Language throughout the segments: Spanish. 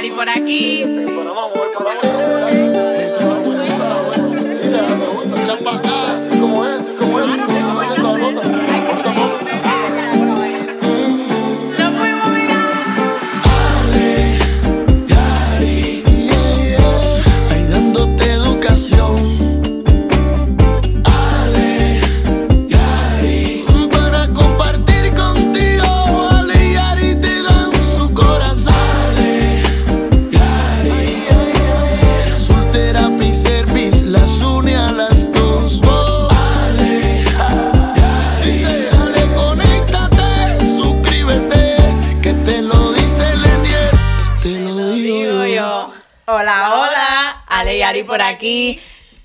Yari por aquí. Aquí.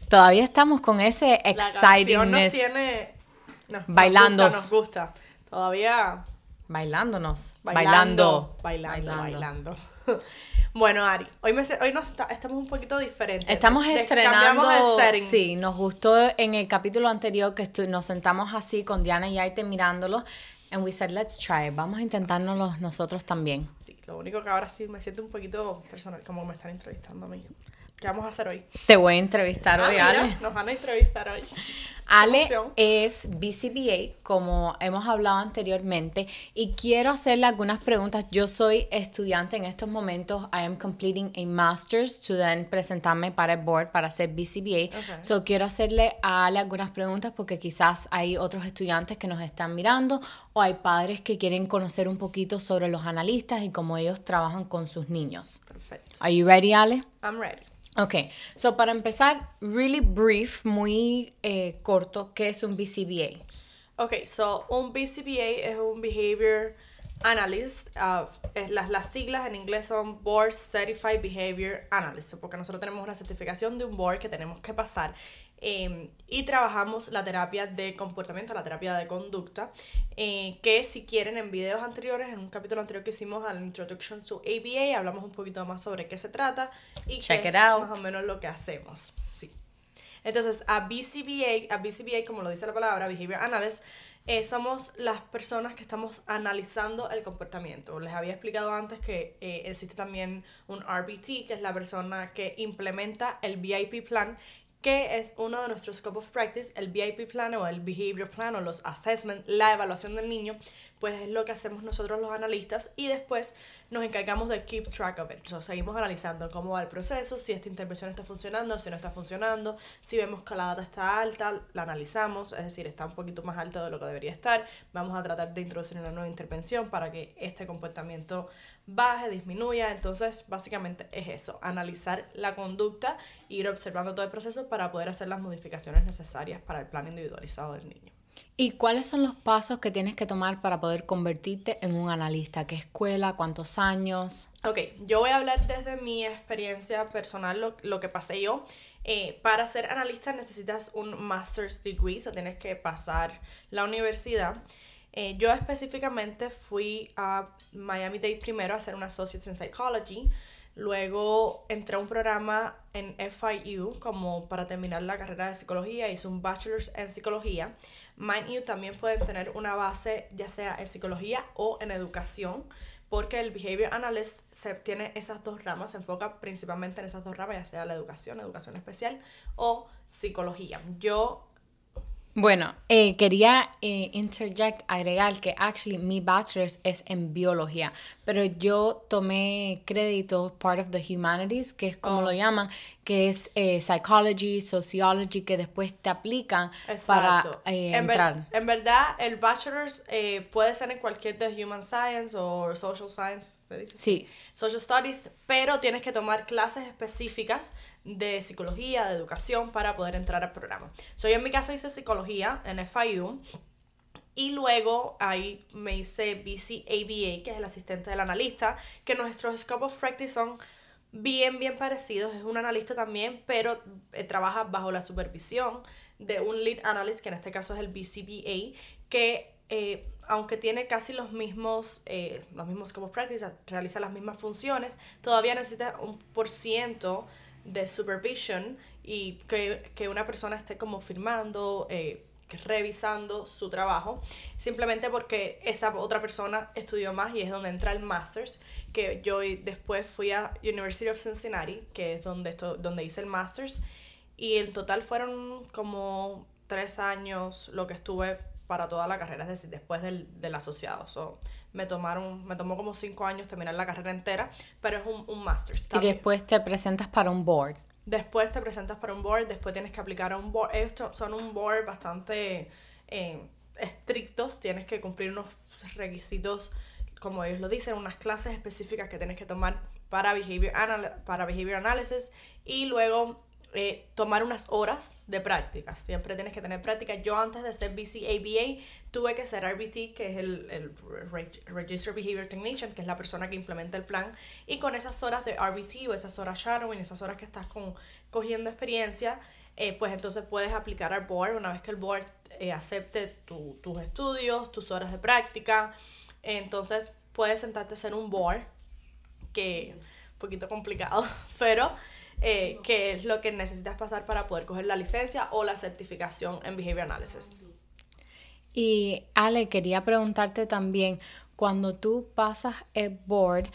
Todavía estamos con ese La canción nos excitingness. tiene... nos- nos Bailando. gusta, Nos gusta. Todavía Bailándonos. bailando. Bailando. Bailando, bailando. bueno, Ari, hoy, me, hoy nos está- estamos un poquito diferentes. Estamos Des- estrenando. El. Sí, nos gustó en el capítulo anterior que estu- nos sentamos así con Diana y Aite mirándolo. And we said, let's try it. Vamos a intentárnoslo nosotros también. Sí, lo único que ahora sí me siento un poquito personal, como me están entrevistando a mí. ¿Qué vamos a hacer hoy? Te voy a entrevistar Ah, hoy, mira, Ale. Nos van a entrevistar hoy. Ale es BCBA, como hemos hablado anteriormente, y quiero hacerle algunas preguntas. Yo soy estudiante en estos momentos. I am completing a master's to then presentarme para el board para hacer BCBA. Ok. So quiero hacerle a Ale algunas preguntas porque quizás hay otros estudiantes que nos están mirando o hay padres que quieren conocer un poquito sobre los analistas y cómo ellos trabajan con sus niños. Perfecto. Are you ready, Ale? I'm ready. Ok, so para empezar, really brief, muy eh, corto, ¿qué es un BCBA? Ok, so un BCBA es un Behavior Analyst. ah, es las, las siglas en inglés son Board Certified Behavior Analyst, porque nosotros tenemos una certificación de un board que tenemos que pasar. Eh, y trabajamos la terapia de comportamiento, la terapia de conducta, eh, que si quieren en videos anteriores, en un capítulo anterior que hicimos al Introduction to ABA, hablamos un poquito más sobre qué se trata y Check qué it es out. más o menos lo que hacemos. Sí. Entonces, a BCBA, a BCBA, como lo dice la palabra, Behavior Analyst, eh, somos las personas que estamos analizando el comportamiento. Les había explicado antes que eh, existe también un RBT, que es la persona que implementa el VIP plan, que es uno de nuestros scope of practice, el VIP plan o el behavior plan o los assessment, la evaluación del niño, pues es lo que hacemos nosotros los analistas y después nos encargamos de keep track of it. Sea, seguimos analizando cómo va el proceso, si esta intervención está funcionando, si no está funcionando, si vemos que la data está alta, la analizamos, es decir, está un poquito más alta de lo que debería estar, vamos a tratar de introducir una nueva intervención para que este comportamiento baje, disminuya. Entonces, básicamente es eso, analizar la conducta, ir observando todo el proceso para poder hacer las modificaciones necesarias para el plan individualizado del niño. ¿Y cuáles son los pasos que tienes que tomar para poder convertirte en un analista? ¿Qué escuela? ¿Cuántos años? Ok, yo voy a hablar desde mi experiencia personal, lo, lo que pasé yo. Eh, para ser analista necesitas un master's degree, o sea, tienes que pasar la universidad. Eh, yo específicamente fui a Miami Dade primero a hacer un Associates in Psychology. Luego entré a un programa en FIU como para terminar la carrera de psicología. Hice un bachelor's en psicología. Mind you también pueden tener una base ya sea en psicología o en educación porque el Behavior Analyst se, tiene esas dos ramas, se enfoca principalmente en esas dos ramas, ya sea la educación, educación especial o psicología. Yo, Bueno, eh, quería eh, interject, agregar que actually mi bachelor's es en biología, pero yo tomé crédito part of the humanities, que es como Oh. lo llaman, que es eh, psychology, sociology, que después te aplican para exacto. eh, en, ver- entrar. en verdad, el bachelor's eh, puede ser en cualquier de Human Science o Social Science, Sí. Social Studies, pero tienes que tomar clases específicas de psicología, de educación para poder entrar al programa. So, yo en mi caso hice psicología en FIU y luego ahí me hice BCABA, que es el asistente del analista, que nuestros scope of practice son bien, bien parecidos. Es un analista también, pero eh, trabaja bajo la supervisión de un lead analyst, que en este caso es el BCBA, que eh, aunque tiene casi los mismos, eh, los mismos of practice, realiza las mismas funciones, todavía necesita un por ciento de supervision y que, que una persona esté como firmando, eh, revisando su trabajo, simplemente porque esa otra persona estudió más y es donde entra el Masters, que yo después fui a University of Cincinnati, que es donde, esto, donde hice el Masters, y en total fueron como tres años lo que estuve para toda la carrera, es decir, después del, del asociado. So, me tomaron, me tomó como cinco años terminar la carrera entera, pero es un, un Masters. Y después te presentas para un board. Después te presentas para un board, después tienes que aplicar a un board. Estos son un board bastante eh, estrictos, tienes que cumplir unos requisitos, como ellos lo dicen, unas clases específicas que tienes que tomar para behavior, anal para behavior analysis y luego eh, tomar unas horas de práctica. Siempre tienes que tener práctica. Yo antes de ser BCABA tuve que ser RBT, que es el, el Reg- Register Behavior Technician, que es la persona que implementa el plan. Y con esas horas de RBT o esas horas shadowing, esas horas que estás con, cogiendo experiencia, eh, pues entonces puedes aplicar al board una vez que el board eh, acepte tu- tus estudios, tus horas de práctica. Entonces puedes sentarte a hacer un board que un poquito complicado, pero eh, que es lo que necesitas pasar para poder coger la licencia o la certificación en Behavior Analysis. Y Ale, quería preguntarte también, cuando tú pasas el board,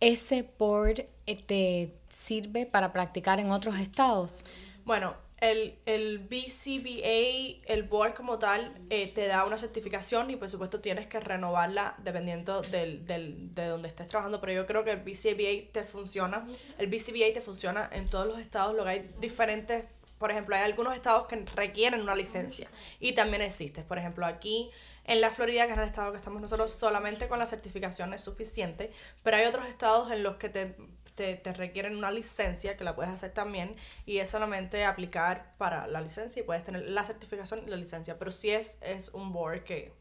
¿ese board eh, te sirve para practicar en otros estados? Bueno, el, el BCBA, el board como tal, eh, te da una certificación y por supuesto tienes que renovarla dependiendo del, del, de donde estés trabajando, pero yo creo que el BCBA te funciona, el BCBA te funciona en todos los estados, lo que hay diferentes, por ejemplo, hay algunos estados que requieren una licencia y también existe, por ejemplo, aquí en la Florida, que es el estado que estamos nosotros, solamente con la certificación es suficiente, pero hay otros estados en los que te te, te, requieren una licencia que la puedes hacer también y es solamente aplicar para la licencia y puedes tener la certificación y la licencia, pero sí es, es un board que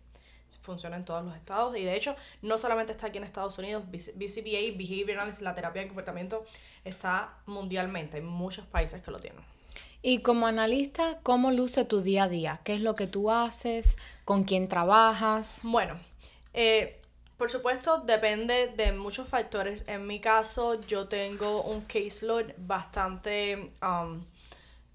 funciona en todos los estados y de hecho no solamente está aquí en Estados Unidos, BCBA, Behavior Analysis, la terapia de comportamiento está mundialmente, hay muchos países que lo tienen. Y como analista, ¿cómo luce tu día a día? ¿Qué es lo que tú haces? ¿Con quién trabajas? Bueno, eh, por supuesto, depende de muchos factores. En mi caso, yo tengo un caseload bastante um,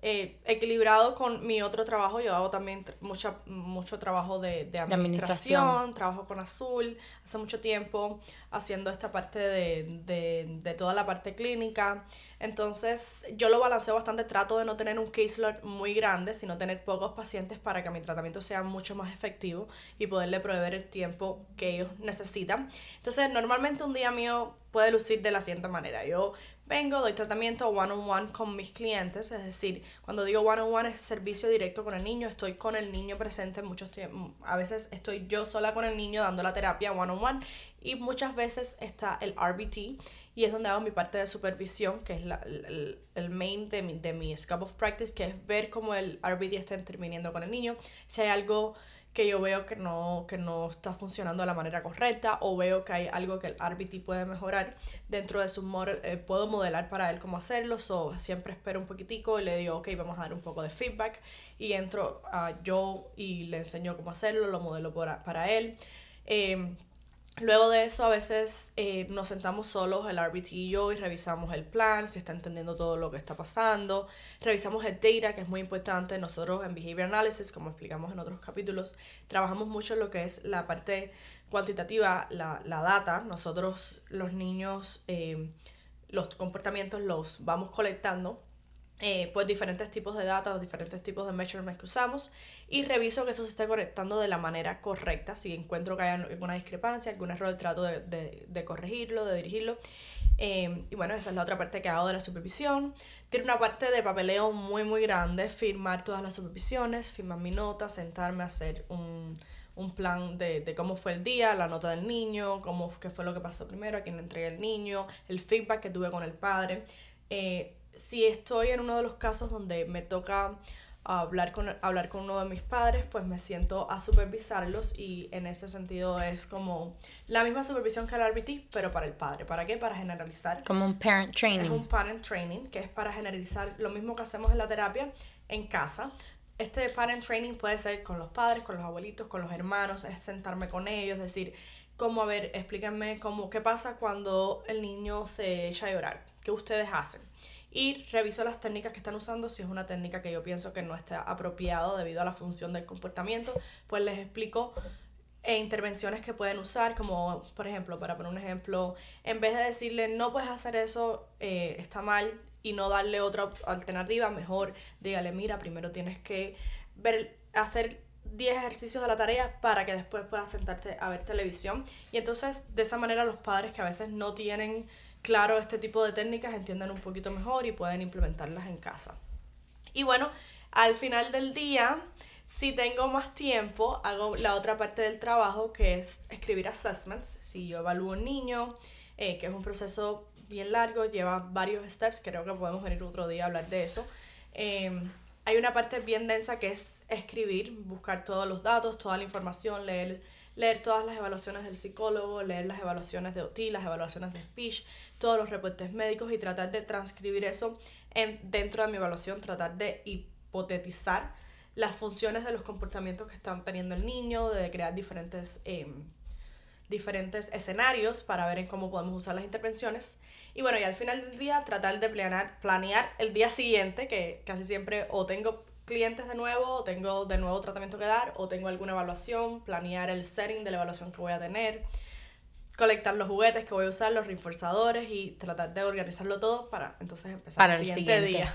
eh, equilibrado con mi otro trabajo. Yo hago también mucha, mucho trabajo de, de, administración, de, administración, trabajo con Azul hace mucho tiempo, haciendo esta parte de, de, de toda la parte clínica. Entonces, yo lo balanceo bastante, trato de no tener un caseload muy grande, sino tener pocos pacientes para que mi tratamiento sea mucho más efectivo y poderle proveer el tiempo que ellos necesitan. Entonces, normalmente un día mío puede lucir de la siguiente manera. Yo vengo, doy tratamiento one-on-one con mis clientes, es decir, cuando digo one-on-one es servicio directo con el niño, estoy con el niño presente muchos a veces estoy yo sola con el niño dando la terapia one-on-one y muchas veces está el RBT y es donde hago mi parte de supervisión, que es la, el, el, main de mi, de mi scope of practice, que es ver cómo el RBT está interviniendo con el niño, si hay algo que yo veo que no, que no está funcionando de la manera correcta o veo que hay algo que el RBT puede mejorar dentro de su model, eh, puedo modelar para él cómo hacerlo, so siempre espero un poquitico y le digo, ok, vamos a dar un poco de feedback y entro uh, yo y le enseño cómo hacerlo, lo modelo para, para él. Eh, Luego de eso, a veces eh, nos sentamos solos, el RBT y yo, y revisamos el plan, si está entendiendo todo lo que está pasando. Revisamos el data, que es muy importante. Nosotros en Behavior Analysis, como explicamos en otros capítulos, trabajamos mucho en lo que es la parte cuantitativa, la, la data. Nosotros, los niños, eh, los comportamientos los vamos colectando eh, pues diferentes tipos de data, diferentes tipos de measurements que usamos y reviso que eso se esté conectando de la manera correcta. Si encuentro que hay alguna discrepancia, algún error, trato de, de, de corregirlo, de dirigirlo. Eh, y bueno, esa es la otra parte que hago de la supervisión. Tiene una parte de papeleo muy, muy grande, firmar todas las supervisiones, firmar mi nota, sentarme a hacer un, un plan de, de, cómo fue el día, la nota del niño, cómo, qué fue lo que pasó primero, a quién le entregué el niño, el feedback que tuve con el padre. Eh, si estoy en uno de los casos donde me toca hablar con, hablar con uno de mis padres, pues me siento a supervisarlos y en ese sentido es como la misma supervisión que el RBT, pero para el padre. ¿Para qué? Para generalizar. Como un parent training. Es un parent training, que es para generalizar lo mismo que hacemos en la terapia en casa. Este parent training puede ser con los padres, con los abuelitos, con los hermanos, es sentarme con ellos, decir, cómo, a ver, explíquenme cómo, qué pasa cuando el niño se echa a llorar, qué ustedes hacen y reviso las técnicas que están usando. Si es una técnica que yo pienso que no está apropiado debido a la función del comportamiento, pues les explico e intervenciones que pueden usar, como por ejemplo, para poner un ejemplo, en vez de decirle no puedes hacer eso, eh, está mal, y no darle otra alternativa, mejor dígale, mira, primero tienes que ver, hacer 10 ejercicios de la tarea para que después puedas sentarte a ver televisión. Y entonces, de esa manera, los padres que a veces no tienen claro este tipo de técnicas entienden un poquito mejor y pueden implementarlas en casa. Y bueno, al final del día, si tengo más tiempo, hago la otra parte del trabajo que es escribir assessments. Si yo evalúo un niño, eh, que es un proceso bien largo, lleva varios steps, creo que podemos venir otro día a hablar de eso. Em, hay una parte bien densa que es escribir, buscar todos los datos, toda la información, leer, leer todas las evaluaciones del psicólogo, leer las evaluaciones de OT, las evaluaciones de speech, todos los reportes médicos y tratar de transcribir eso en, dentro de mi evaluación, tratar de hipotetizar las funciones de los comportamientos que están teniendo el niño, de crear diferentes em, diferentes escenarios para ver en cómo podemos usar las intervenciones. Y bueno, y al final del día tratar de planear, planear el día siguiente, que casi siempre o tengo clientes de nuevo, o tengo de nuevo tratamiento que dar, o tengo alguna evaluación, planear el setting de la evaluación que voy a tener, colectar los juguetes que voy a usar, los reforzadores y tratar de organizarlo todo para entonces empezar Para el el siguiente, día.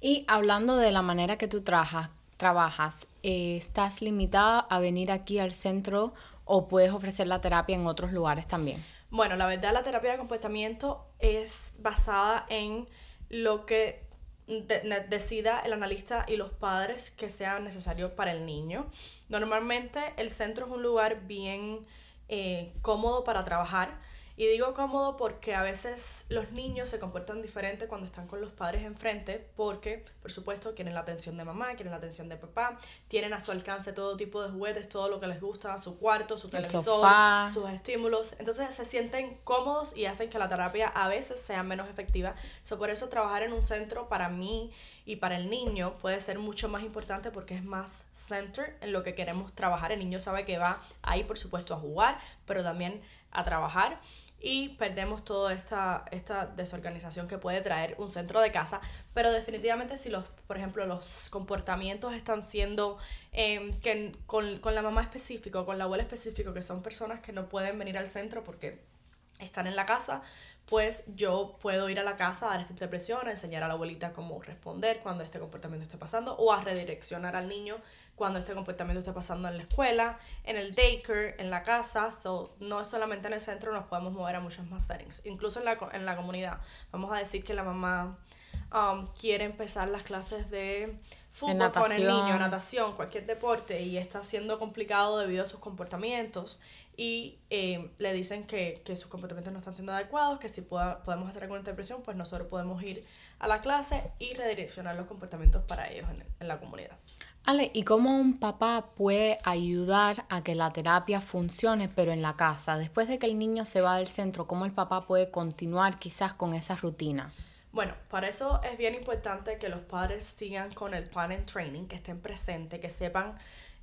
Y hablando de la manera que tú trabajas, trabajas eh, ¿estás limitada a venir aquí al centro o puedes ofrecer la terapia en otros lugares también? Bueno, la verdad la terapia de comportamiento es basada en lo que de- decida el analista y los padres que sea necesario para el niño. Normalmente el centro es un lugar bien eh, cómodo para trabajar. Y digo cómodo porque a veces los niños se comportan diferente cuando están con los padres enfrente porque, por supuesto, quieren la atención de mamá, quieren la atención de papá, tienen a su alcance todo tipo de juguetes, todo lo que les gusta, su cuarto, su El televisor, sofá. sus estímulos. Entonces se sienten cómodos y hacen que la terapia a veces sea menos efectiva. So, por eso trabajar en un centro para mí y para el niño puede ser mucho más importante porque es más center en lo que queremos trabajar. El niño sabe que va ahí, por supuesto, a jugar, pero también a trabajar y perdemos toda esta, esta desorganización que puede traer un centro de casa. Pero definitivamente si los, por ejemplo, los comportamientos están siendo em, que con, con la mamá específico, con la abuela específico, que son personas que no pueden venir al centro porque están en la casa, pues yo puedo ir a la casa a dar esta interpretación, a enseñar a la abuelita cómo responder cuando este comportamiento esté pasando o a redireccionar al niño cuando este comportamiento esté pasando en la escuela, en el daycare, en la casa. So, no es solamente en el centro, nos podemos mover a muchos más settings, incluso en la, en la comunidad. Vamos a decir que la mamá um, quiere empezar las clases de fútbol con el niño, natación. cualquier deporte y está siendo complicado debido a sus comportamientos y eh, le dicen que, que sus comportamientos no están siendo adecuados, que si pueda- podemos hacer alguna interpretación, pues nosotros podemos ir a la clase y redireccionar los comportamientos para ellos en, en la comunidad. Ale, ¿y cómo un papá puede ayudar a que la terapia funcione, pero en la casa? Después de que el niño se va del centro, ¿cómo el papá puede continuar quizás con esa rutina? Bueno, para eso es bien importante que los padres sigan con el plan and training, que estén presentes, que sepan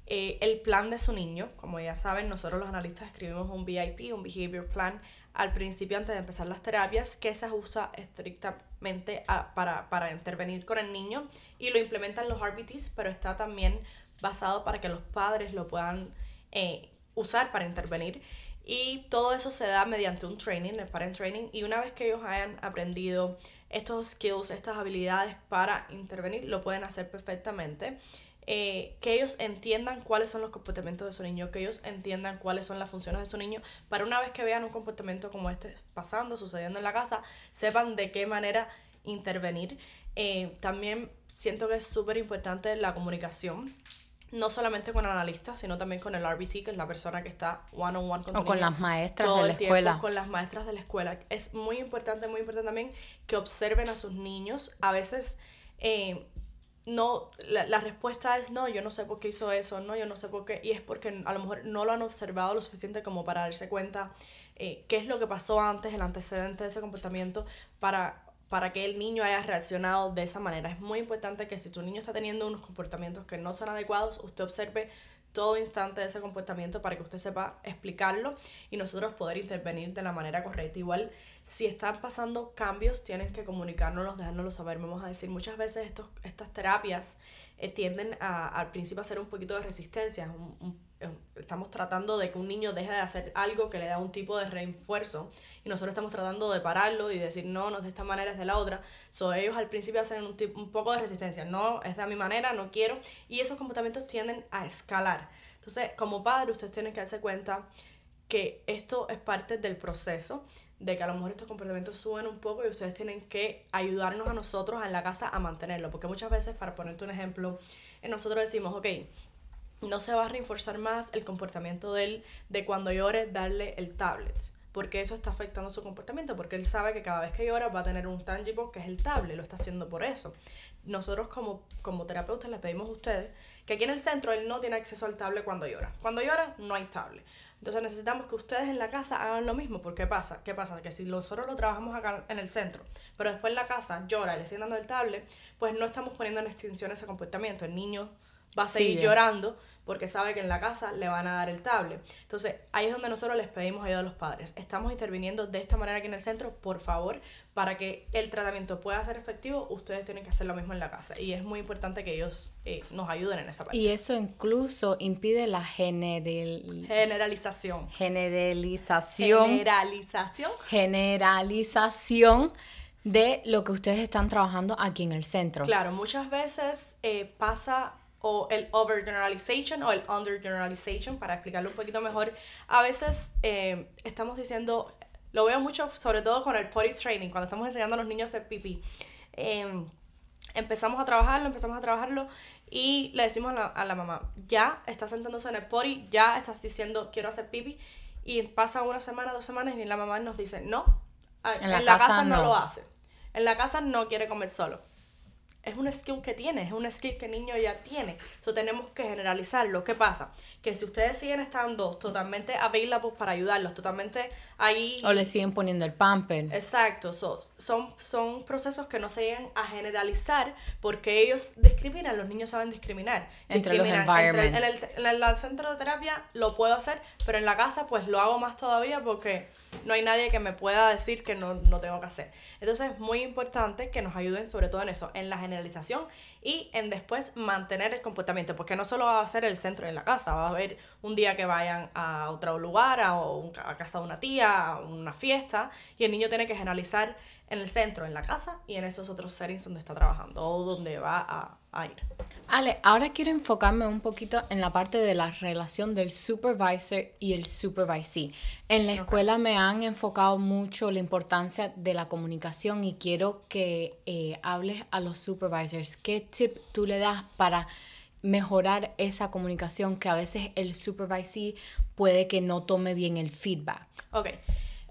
eh, el plan de su niño. Como ya saben, nosotros los analistas escribimos un VIP, un Behavior Plan, al principio antes de empezar las terapias, que se ajusta estrictamente a- para, para intervenir con el niño y lo implementan los RBTs, pero está también basado para que los padres lo puedan eh, usar para intervenir. Y todo eso se da mediante un training, el parent training. Y una vez que ellos hayan aprendido estos skills, estas habilidades para intervenir, lo pueden hacer perfectamente. Eh, que ellos entiendan cuáles son los comportamientos de su niño, que ellos entiendan cuáles son las funciones de su niño, para una vez que vean un comportamiento como este pasando, sucediendo en la casa, sepan de qué manera intervenir. Eh, también siento que es súper importante la comunicación no solamente con el analista, sino también con el RBT, que es la persona que está one on one con O con las maestras de la tiempo, escuela. con las maestras de la escuela. Es muy importante, muy importante también que observen a sus niños. A veces eh, no, la, la respuesta es no, yo no sé por qué hizo eso, no, yo no sé por qué, y es porque a lo mejor no lo han observado lo suficiente como para darse cuenta eh, qué es lo que pasó antes, el antecedente de ese comportamiento, para, para que el niño haya reaccionado de esa manera. Es muy importante que si tu niño está teniendo unos comportamientos que no son adecuados, usted observe todo instante de ese comportamiento para que usted sepa explicarlo y nosotros poder intervenir de la manera correcta. Igual, si están pasando cambios, tienen que comunicárnoslos, dejárnoslo saber. Vamos a decir, muchas veces estos, estas terapias eh, tienden a, al principio a hacer un poquito de resistencia. un- un- estamos tratando de que un niño deje de hacer algo que le da un tipo de refuerzo y nosotros estamos tratando de pararlo y decir no, no es de esta manera, es de la otra. So, ellos al principio hacen un, un poco de resistencia, no, es de mi manera, no quiero. Y esos comportamientos tienden a escalar. Entonces, como padre, ustedes tienen que darse cuenta que esto es parte del proceso de que a lo mejor estos comportamientos suben un poco y ustedes tienen que ayudarnos a nosotros en la casa a mantenerlo. Porque muchas veces, para ponerte un ejemplo, eh, nosotros decimos, ok, no se va a reforzar más el comportamiento de él de cuando llore darle el tablet. Porque eso está afectando su comportamiento, porque él sabe que cada vez que llora va a tener un tangible que es el tablet, lo está haciendo por eso. Nosotros como, como terapeutas le pedimos a ustedes que aquí en el centro él no tiene acceso al tablet cuando llora. Cuando llora no hay tablet. Entonces necesitamos que ustedes en la casa hagan lo mismo, porque ¿qué pasa? ¿Qué pasa? Que si nosotros lo trabajamos acá en el centro, pero después en la casa llora y le siguen dando el tablet, pues no estamos poniendo en extinción ese comportamiento. El niño va a seguir Sigue. llorando porque sabe que en la casa le van a dar el tablet. Entonces, ahí es donde nosotros les pedimos ayuda a los padres. Estamos interviniendo de esta manera aquí en el centro, por favor, para que el tratamiento pueda ser efectivo, ustedes tienen que hacer lo mismo en la casa. Y es muy importante que ellos eh, nos ayuden en esa parte. Y eso incluso impide la general- Generalización. generalización, Generalización. generalización de lo que ustedes están trabajando aquí en el centro. Claro, muchas veces eh, pasa o el overgeneralization o el undergeneralization, para explicarlo un poquito mejor. A veces eh, estamos diciendo, lo veo mucho sobre todo con el potty training, cuando estamos enseñando a los niños a hacer pipí. Eh, empezamos a trabajarlo, empezamos a trabajarlo y le decimos a la, a la mamá, ya estás sentándose en el potty, ya estás diciendo quiero hacer pipí y pasa una semana, dos semanas y la mamá nos dice, no, a- en la, casa, no no. lo hace. En la casa no quiere comer solo es un skill que tiene, es un skill que el niño ya tiene. So, tenemos que generalizarlo. ¿Qué pasa? Que si ustedes siguen estando totalmente available para ayudarlos, totalmente ahí... O le siguen poniendo el pamper. Exacto, so, son, son procesos que no se llegan a generalizar porque ellos discriminan, los niños saben discriminar. Entre los Discriminan. Entre- en, environments. el, en el centro de terapia lo puedo hacer, pero en la casa pues lo hago más todavía porque no hay nadie que me pueda decir que no, no tengo que hacer. Entonces es muy importante que nos ayuden sobre todo en eso, en la generalización y en después mantener el comportamiento, porque no solo va a ser el centro en la casa, va a haber un día que vayan a otro lugar, a, a casa de una tía, a una fiesta, y el niño tiene que generalizar en el centro, en la casa y en esos otros settings donde está trabajando o donde va a, a ir. Ale, ahora quiero enfocarme un poquito en la parte de la relación del supervisor y el supervisee. En la escuela me han enfocado mucho la importancia de la comunicación y quiero que eh, hables a los supervisors. ¿Qué tip tú le das para mejorar esa comunicación que a veces el supervisee puede que no tome bien el feedback? Ok,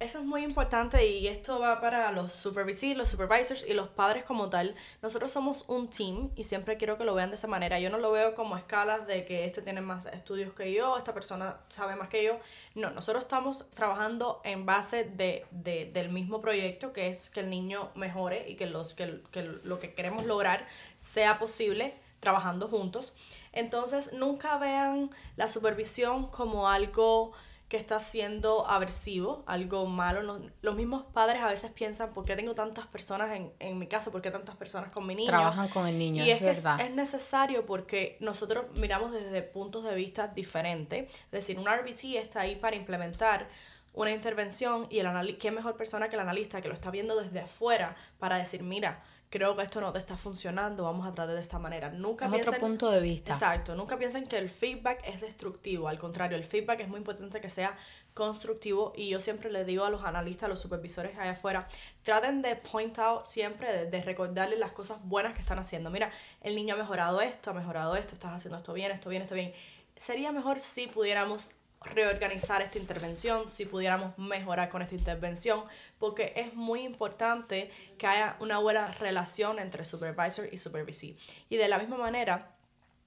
eso es muy importante y esto va para los supervisores, los supervisors y los padres como tal. Nosotros somos un team y siempre quiero que lo vean de esa manera. Yo no lo veo como escalas de que este tiene más estudios que yo, esta persona sabe más que yo. No, nosotros estamos trabajando en base de, de- del mismo proyecto que es que el niño mejore y que, los, que, que lo que queremos lograr sea posible trabajando juntos. Entonces, nunca vean la supervisión como algo que está siendo aversivo, algo malo. Los, los mismos padres a veces piensan, ¿por qué tengo tantas personas en, en mi caso? ¿Por qué tantas personas con mi niño? Trabajan con el niño, y es es, que es, verdad. es necesario porque nosotros miramos desde puntos de vista diferentes. Es decir, un RBT está ahí para implementar una intervención y el qué mejor persona que el analista que lo está viendo desde afuera para decir, mira, creo que esto no te está funcionando, vamos a tratar de esta manera. Nunca Es otro piensen- punto de vista. Exacto, nunca piensen que el feedback es destructivo, al contrario, el feedback es muy importante que sea constructivo y yo siempre le digo a los analistas, a los supervisores allá afuera, traten de point out siempre, de, de recordarles las cosas buenas que están haciendo. Mira, el niño ha mejorado esto, ha mejorado esto, estás haciendo esto bien, esto bien, esto bien. Sería mejor si pudiéramos reorganizar esta intervención, si pudiéramos mejorar con esta intervención, porque es muy importante que haya una buena relación entre supervisor y supervisee. Y de la misma manera,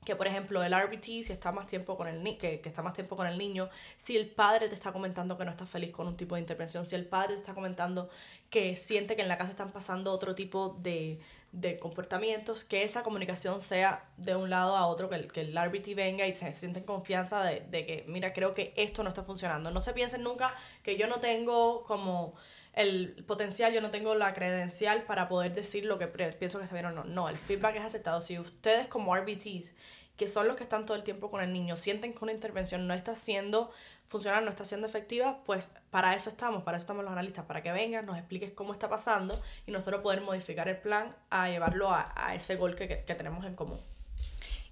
que por ejemplo el RBT si está más tiempo con el ni que, que está más tiempo con el niño si el padre te está comentando que no está feliz con un tipo de intervención si el padre te está comentando que siente que en la casa están pasando otro tipo de, de comportamientos que esa comunicación sea de un lado a otro que el, que el RBT venga y se sienten confianza de, de que mira creo que esto no está funcionando no se piensen nunca que yo no tengo como el potencial, yo no tengo la credencial para poder decir lo que pienso que está bien o no. No, el feedback es aceptado. Si ustedes como RBTs, que son los que están todo el tiempo con el niño, sienten que una intervención no está siendo funcional, no está siendo efectiva, pues para eso estamos, para eso estamos los analistas, para que vengan, nos expliques cómo está pasando y nosotros poder modificar el plan a llevarlo a, a ese gol que, que- que tenemos en común.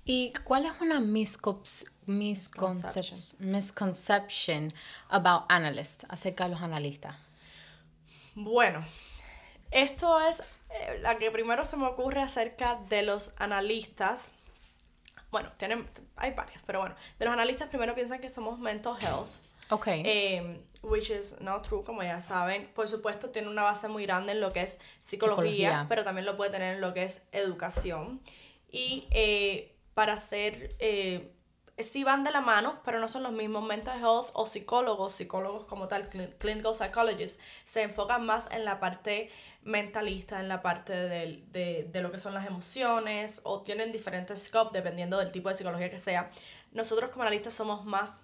¿Y cuál es una misconception, misconception about analysts, acerca de los analistas? Bueno, esto es eh, la que primero se me ocurre acerca de los analistas. Bueno, tienen, hay varias, pero bueno, de los analistas primero piensan que somos mental health. Ok. Eh, which is not true, como ya saben. Por supuesto, tiene una base muy grande en lo que es psicología, Psicología. pero también lo puede tener en lo que es educación. Y eh, para ser, eh, sí van de la mano, pero no son los mismos. Mental health o psicólogos, psicólogos como tal, cli- clinical psychologists, se enfocan más en la parte mentalista, en la parte del- de, de lo que son las emociones, o tienen diferentes scope dependiendo del tipo de psicología que sea. Nosotros como analistas somos más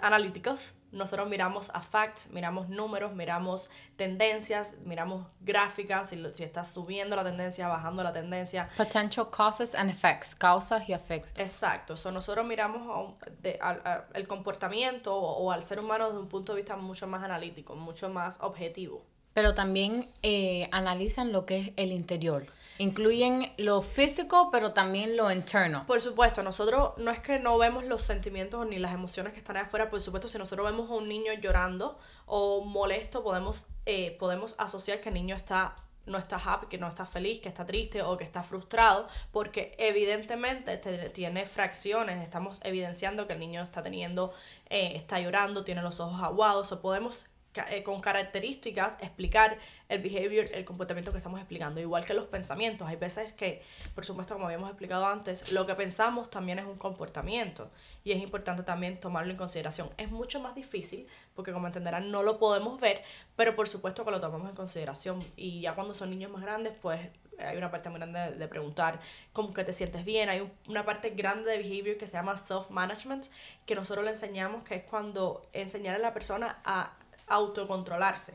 analíticos. Nosotros miramos a facts, miramos números, miramos tendencias, miramos gráficas, si, lo- si está subiendo la tendencia, bajando la tendencia. Potential causes and effects, causas y efectos. Exacto, so, nosotros miramos de- al- el comportamiento o, o al ser humano desde un punto de vista mucho más analítico, mucho más objetivo. Pero también eh, analizan lo que es el interior. Incluyen lo físico, pero también lo interno. Por supuesto, nosotros no es que no vemos los sentimientos ni las emociones que están ahí afuera, por supuesto, si nosotros vemos a un niño llorando o molesto, podemos, eh, podemos asociar que el niño está no está happy, que no está feliz, que está triste o que está frustrado, porque evidentemente te- tiene fracciones, estamos evidenciando que el niño está teniendo, eh, está llorando, tiene los ojos aguados, o podemos eh, con características explicar el behavior, el comportamiento que estamos explicando, igual que los pensamientos. Hay veces que, por supuesto, como habíamos explicado antes, lo que pensamos también es un comportamiento y es importante también tomarlo en consideración. Es mucho más difícil porque, como entenderán, no lo podemos ver, pero por supuesto que lo tomamos en consideración y ya cuando son niños más grandes, pues hay una parte muy grande de, preguntar cómo que te sientes bien. Hay un- una parte grande de behavior que se llama self-management, que nosotros le enseñamos, que es cuando enseñar a la persona a autocontrolarse.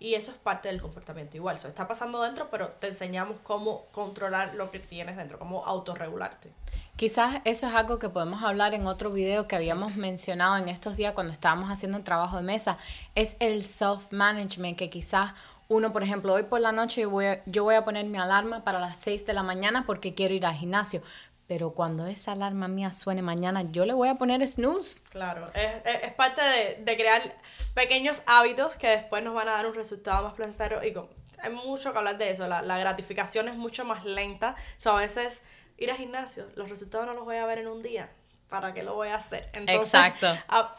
Y eso es parte del comportamiento igual. Eso está pasando dentro, pero te enseñamos cómo controlar lo que tienes dentro, cómo autorregularte. Quizás eso es algo que podemos hablar en otro video que habíamos mencionado en estos días cuando estábamos haciendo el trabajo de mesa. Es el self-management, que quizás uno, por ejemplo, hoy por la noche voy, yo voy a poner mi alarma para las 6 de la mañana porque quiero ir al gimnasio. Pero cuando esa alarma mía suene mañana, yo le voy a poner snooze. Claro, es, es, es parte de, de crear pequeños hábitos que después nos van a dar un resultado más placentero y con- hay mucho que hablar de eso, la, la gratificación es mucho más lenta, o sea, a veces ir al gimnasio, los resultados no los voy a ver en un día, ¿para qué lo voy a hacer? Entonces, Exacto. a-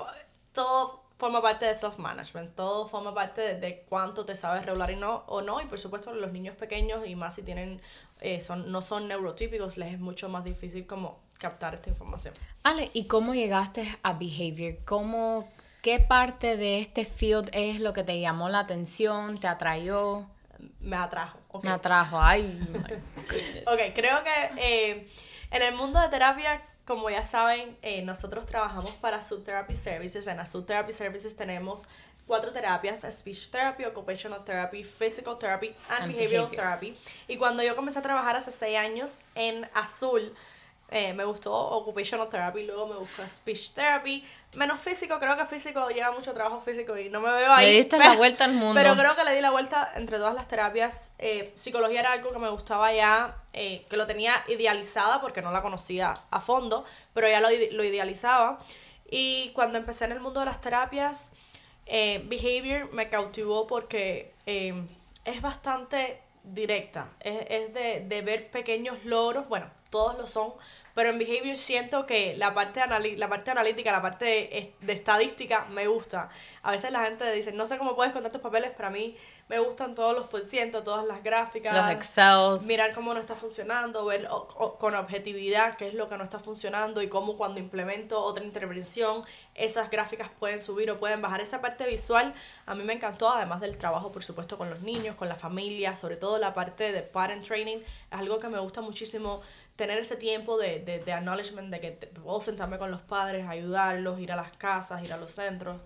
todo forma parte de self-management, todo forma parte de, de cuánto te sabes regular y no, o no, y por supuesto los niños pequeños y más si tienen, eh, son, no son neurotípicos, les es mucho más difícil como captar esta información. Ale, ¿y cómo llegaste a behavior? ¿Cómo, ¿Qué parte de este field es lo que te llamó la atención, te atrayó, Me atrajo. me atrajo? Ay. Ok, creo que eh, en el mundo de terapia, como ya saben, eh, nosotros trabajamos para Sub Therapy Services. En Sub Therapy Services tenemos cuatro terapias, Speech Therapy, Occupational Therapy, Physical Therapy and, And Behavioral behavior. Therapy. Y cuando yo comencé a trabajar hace seis años en Azul, eh, me gustó Occupational Therapy, luego me gustó Speech Therapy. Menos físico, creo que físico lleva mucho trabajo físico y no me veo ahí. Le diste la vuelta al mundo. Pero creo que le di la vuelta entre todas las terapias. Eh, psicología era algo que me gustaba ya, eh, que lo tenía idealizada porque no la conocía a fondo, pero ya lo, lo idealizaba. Y cuando empecé en el mundo de las terapias, eh, Behavior me cautivó porque es bastante directa, es, es de, de ver pequeños logros, bueno, todos lo son, pero en Behavior siento que la parte, la parte analítica, la parte de, de estadística me gusta. A veces la gente dice, no sé cómo puedes contar tus papeles, pero a mí me gustan todos los por ciento, todas las gráficas. Los Excels. Mirar cómo no está funcionando, ver o- o- con objetividad qué es lo que no está funcionando y cómo cuando implemento otra intervención esas gráficas pueden subir o pueden bajar. Esa parte visual a mí me encantó, además del trabajo, por supuesto, con los niños, con la familia, sobre todo la parte de parent training. Es algo que me gusta muchísimo tener ese tiempo de, de, de acknowledgement, de que te- puedo sentarme con los padres, ayudarlos, ir a las casas, ir a los centros,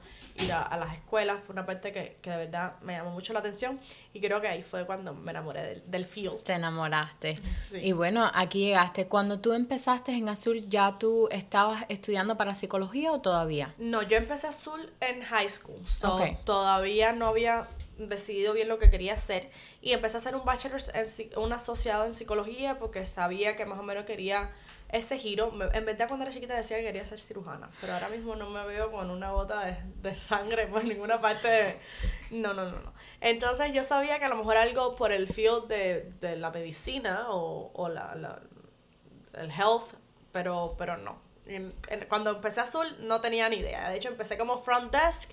ir a, a las escuelas. Fue una parte que, que de verdad me llamó mucho la atención y creo que ahí fue cuando me enamoré del, del field. Te enamoraste. Sí. Y bueno, aquí llegaste. Cuando tú empezaste en Azul, ¿ya tú estabas estudiando para psicología o todavía? No, yo empecé azul en high school. So. Todavía no había decidido bien lo que quería hacer. Y empecé a hacer un bachelor's, en, un asociado en psicología porque sabía que más o menos quería ese giro. En verdad cuando era chiquita decía que quería ser cirujana. Pero ahora mismo no me veo con una gota de, de sangre por ninguna parte de... No, no, no, no. Entonces yo sabía que a lo mejor algo por el field de, de la medicina o, o la, la- el health, pero, pero no. Cuando empecé azul no tenía ni idea. De hecho, empecé como front desk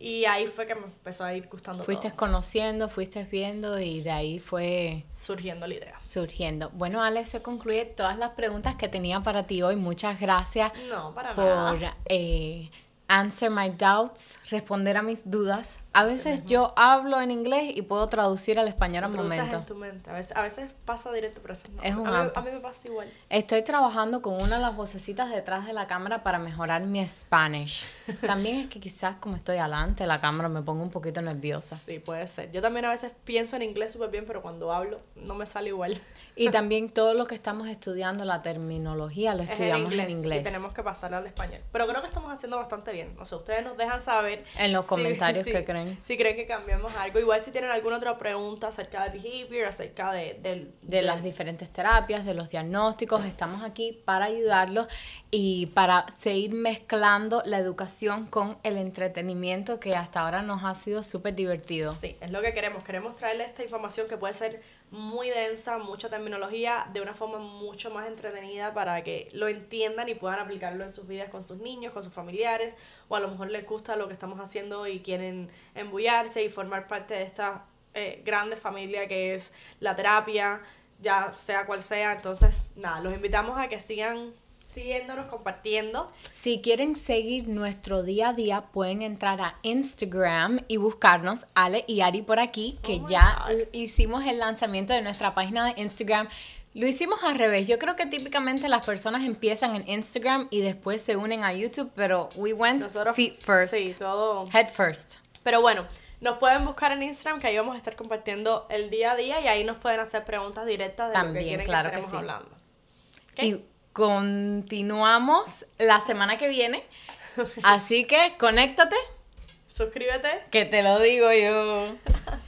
y ahí fue que me empezó a ir gustando Fuiste todo, conociendo, fuiste viendo y de ahí fue surgiendo la idea. surgiendo. Bueno, Alex, se concluye todas las preguntas que tenía para ti hoy. Muchas gracias No, para por nada. eh, answer my doubts, responder a mis dudas. A veces yo hablo en inglés y puedo traducir al español al momento. en tu mente. A veces, a veces pasa directo, pero veces no. Es un a, mí, a mí me pasa igual. Estoy trabajando con una de las vocecitas detrás de la cámara para mejorar mi Spanish. También es que quizás como estoy delante de la cámara me pongo un poquito nerviosa. Sí, puede ser. Yo también a veces pienso en inglés súper bien, pero cuando hablo no me sale igual. Y también todo lo que estamos estudiando, la terminología, lo Es estudiamos en inglés. Y tenemos que pasarlo al español. Pero creo que estamos haciendo bastante bien. O sea, ustedes nos dejan saber. En los si- comentarios si- que creen. Si creen que cambiamos algo. Igual si tienen alguna otra pregunta acerca de behavior, acerca de, del, de las diferentes terapias, de los diagnósticos. Estamos aquí para ayudarlos y para seguir mezclando la educación con el entretenimiento que hasta ahora nos ha sido súper divertido. Sí, es lo que queremos. Queremos traerles esta información que puede ser muy densa, mucha terminología, de una forma mucho más entretenida para que lo entiendan y puedan aplicarlo en sus vidas con sus niños, con sus familiares, o a lo mejor les gusta lo que estamos haciendo y quieren embullarse y formar parte de esta eh, grande familia que es la terapia, ya sea cual sea. Entonces, nada, los invitamos a que sigan siguiéndonos, compartiendo. Si quieren seguir nuestro día a día, pueden entrar a Instagram y buscarnos Ale y Ari por aquí, que Oh ya hicimos el lanzamiento de nuestra página de Instagram. Lo hicimos al revés. Yo creo que típicamente las personas empiezan en Instagram y después se unen a YouTube, pero we went Nosotros, feet first, Sí, todo. head first. Pero bueno, nos pueden buscar en Instagram, que ahí vamos a estar compartiendo el día a día y ahí nos pueden hacer preguntas directas de lo que También, quieren claro que que sí. hablando. Continuamos la semana que viene. Así que conéctate, Suscríbete. que te lo digo yo.